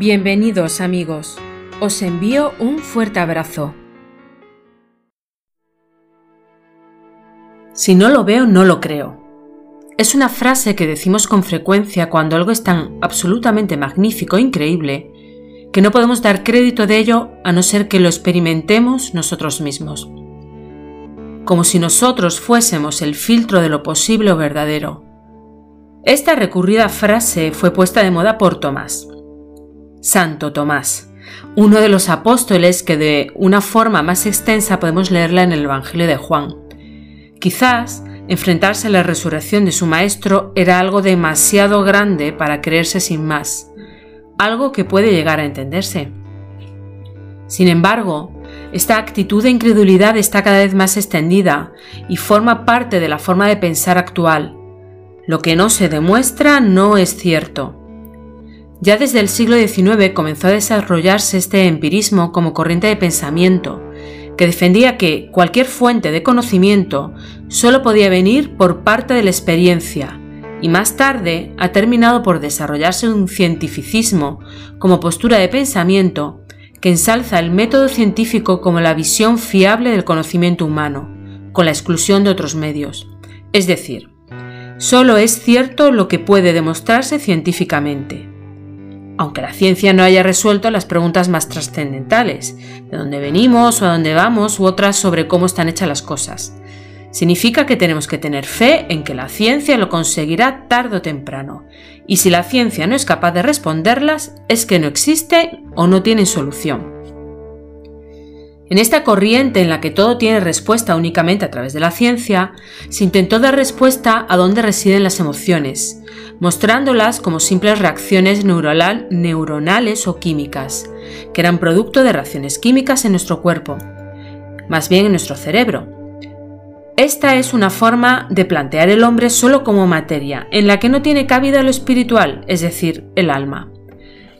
Bienvenidos amigos, os envío un fuerte abrazo. Si no lo veo, no lo creo. Es una frase que decimos con frecuencia cuando algo es tan absolutamente magnífico e increíble que no podemos dar crédito de ello a no ser que lo experimentemos nosotros mismos. Como si nosotros fuésemos el filtro de lo posible o verdadero. Esta recurrida frase fue puesta de moda por Tomás. Santo Tomás, uno de los apóstoles que de una forma más extensa podemos leerla en el Evangelio de Juan. Quizás enfrentarse a la resurrección de su maestro era algo demasiado grande para creerse sin más, algo que puede llegar a entenderse. Sin embargo, esta actitud de incredulidad está cada vez más extendida y forma parte de la forma de pensar actual. Lo que no se demuestra no es cierto. Ya desde el siglo XIX comenzó a desarrollarse este empirismo como corriente de pensamiento, que defendía que cualquier fuente de conocimiento solo podía venir por parte de la experiencia, y más tarde ha terminado por desarrollarse un cientificismo como postura de pensamiento que ensalza el método científico como la visión fiable del conocimiento humano, con la exclusión de otros medios. Es decir, solo es cierto lo que puede demostrarse científicamente aunque la ciencia no haya resuelto las preguntas más trascendentales, de dónde venimos o a dónde vamos u otras sobre cómo están hechas las cosas. Significa que tenemos que tener fe en que la ciencia lo conseguirá tarde o temprano, y si la ciencia no es capaz de responderlas, es que no existe o no tiene solución. En esta corriente en la que todo tiene respuesta únicamente a través de la ciencia, se intentó dar respuesta a dónde residen las emociones, mostrándolas como simples reacciones neuronales o químicas, que eran producto de reacciones químicas en nuestro cuerpo, más bien en nuestro cerebro. Esta es una forma de plantear el hombre solo como materia, en la que no tiene cabida lo espiritual, es decir, el alma.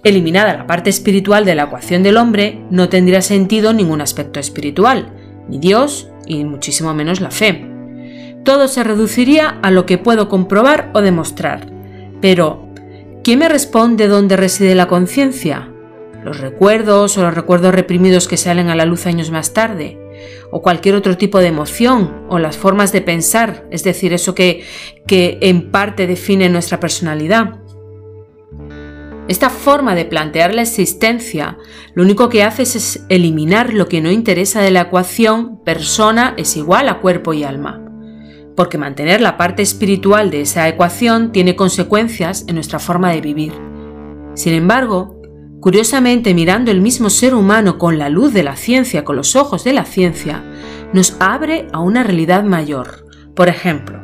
Eliminada la parte espiritual de la ecuación del hombre, no tendría sentido ningún aspecto espiritual, ni Dios y muchísimo menos la fe. Todo se reduciría a lo que puedo comprobar o demostrar. Pero, ¿quién me responde dónde reside la conciencia? ¿Los recuerdos o los recuerdos reprimidos que salen a la luz años más tarde? ¿O cualquier otro tipo de emoción? ¿O las formas de pensar? Es decir, eso que, que en parte define nuestra personalidad. Esta forma de plantear la existencia lo único que hace es eliminar lo que no interesa de la ecuación persona es igual a cuerpo y alma, porque mantener la parte espiritual de esa ecuación tiene consecuencias en nuestra forma de vivir. Sin embargo, curiosamente mirando el mismo ser humano con la luz de la ciencia, con los ojos de la ciencia, nos abre a una realidad mayor. Por ejemplo,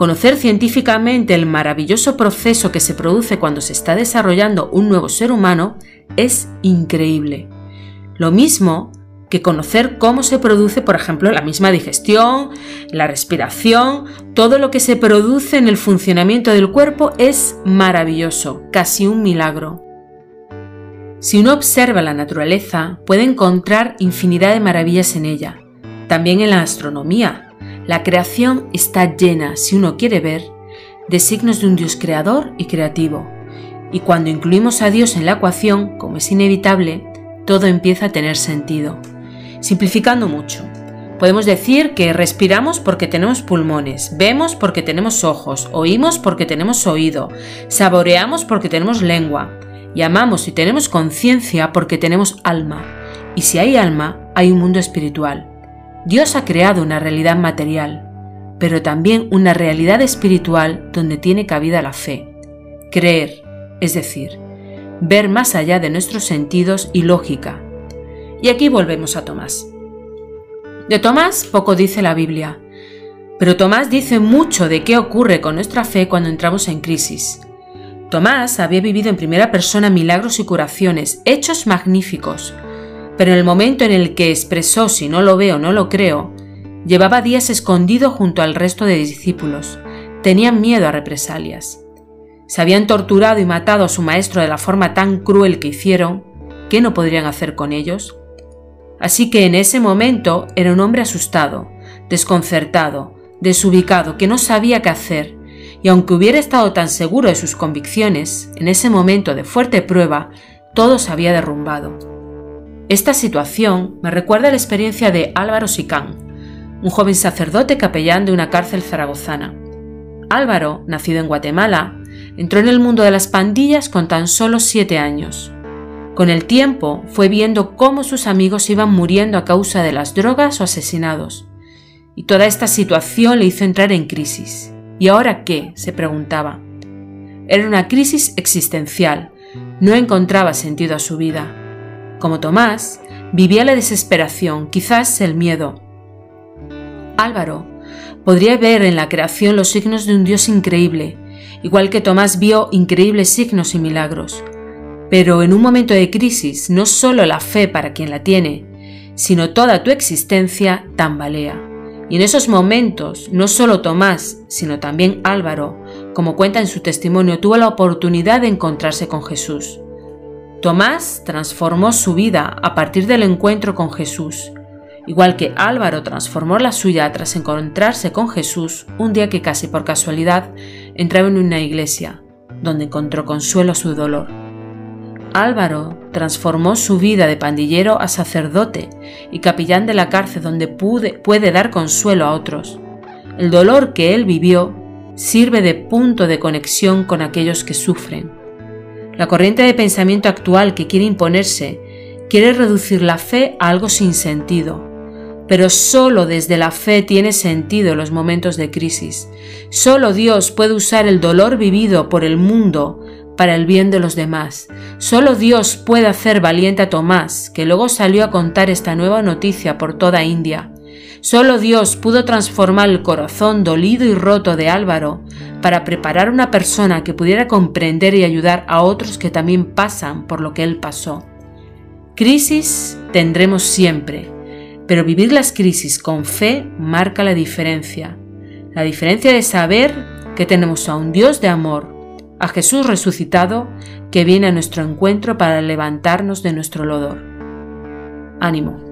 Conocer científicamente el maravilloso proceso que se produce cuando se está desarrollando un nuevo ser humano es increíble. Lo mismo que conocer cómo se produce, por ejemplo, la misma digestión, la respiración, todo lo que se produce en el funcionamiento del cuerpo es maravilloso, casi un milagro. Si uno observa la naturaleza, puede encontrar infinidad de maravillas en ella, también en la astronomía, la creación está llena, si uno quiere ver, de signos de un Dios creador y creativo. Y cuando incluimos a Dios en la ecuación, como es inevitable, todo empieza a tener sentido. Simplificando mucho, podemos decir que respiramos porque tenemos pulmones, vemos porque tenemos ojos, oímos porque tenemos oído, saboreamos porque tenemos lengua, y amamos y tenemos conciencia porque tenemos alma. Y si hay alma, hay un mundo espiritual. Dios ha creado una realidad material, pero también una realidad espiritual donde tiene cabida la fe. Creer, es decir, ver más allá de nuestros sentidos y lógica. Y aquí volvemos a Tomás. De Tomás poco dice la Biblia, pero Tomás dice mucho de qué ocurre con nuestra fe cuando entramos en crisis. Tomás había vivido en primera persona milagros y curaciones, hechos magníficos, pero en el momento en el que expresó si no lo veo, no lo creo, llevaba días escondido junto al resto de discípulos. Tenían miedo a represalias. Se habían torturado y matado a su maestro de la forma tan cruel que hicieron, ¿qué no podrían hacer con ellos? Así que en ese momento era un hombre asustado, desconcertado, desubicado, que no sabía qué hacer, y aunque hubiera estado tan seguro de sus convicciones, en ese momento de fuerte prueba, todo se había derrumbado. Esta situación me recuerda a la experiencia de Álvaro Sicán, un joven sacerdote capellán de una cárcel zaragozana. Álvaro, nacido en Guatemala, entró en el mundo de las pandillas con tan solo siete años. Con el tiempo fue viendo cómo sus amigos iban muriendo a causa de las drogas o asesinados. Y toda esta situación le hizo entrar en crisis. ¿Y ahora qué? se preguntaba. Era una crisis existencial. No encontraba sentido a su vida. Como Tomás, vivía la desesperación, quizás el miedo. Álvaro podría ver en la creación los signos de un Dios increíble, igual que Tomás vio increíbles signos y milagros. Pero en un momento de crisis, no solo la fe para quien la tiene, sino toda tu existencia tambalea. Y en esos momentos, no solo Tomás, sino también Álvaro, como cuenta en su testimonio, tuvo la oportunidad de encontrarse con Jesús. Tomás transformó su vida a partir del encuentro con Jesús, igual que Álvaro transformó la suya tras encontrarse con Jesús un día que casi por casualidad entraba en una iglesia, donde encontró consuelo a su dolor. Álvaro transformó su vida de pandillero a sacerdote y capellán de la cárcel donde puede dar consuelo a otros. El dolor que él vivió sirve de punto de conexión con aquellos que sufren. La corriente de pensamiento actual que quiere imponerse quiere reducir la fe a algo sin sentido, pero solo desde la fe tiene sentido en los momentos de crisis. Solo Dios puede usar el dolor vivido por el mundo para el bien de los demás. Solo Dios puede hacer valiente a Tomás, que luego salió a contar esta nueva noticia por toda India. Solo Dios pudo transformar el corazón dolido y roto de Álvaro para preparar una persona que pudiera comprender y ayudar a otros que también pasan por lo que él pasó. Crisis tendremos siempre pero vivir las crisis con fe marca la diferencia. La diferencia de saber que tenemos a un Dios de amor, a Jesús resucitado, que viene a nuestro encuentro para levantarnos de nuestro lodor. Ánimo.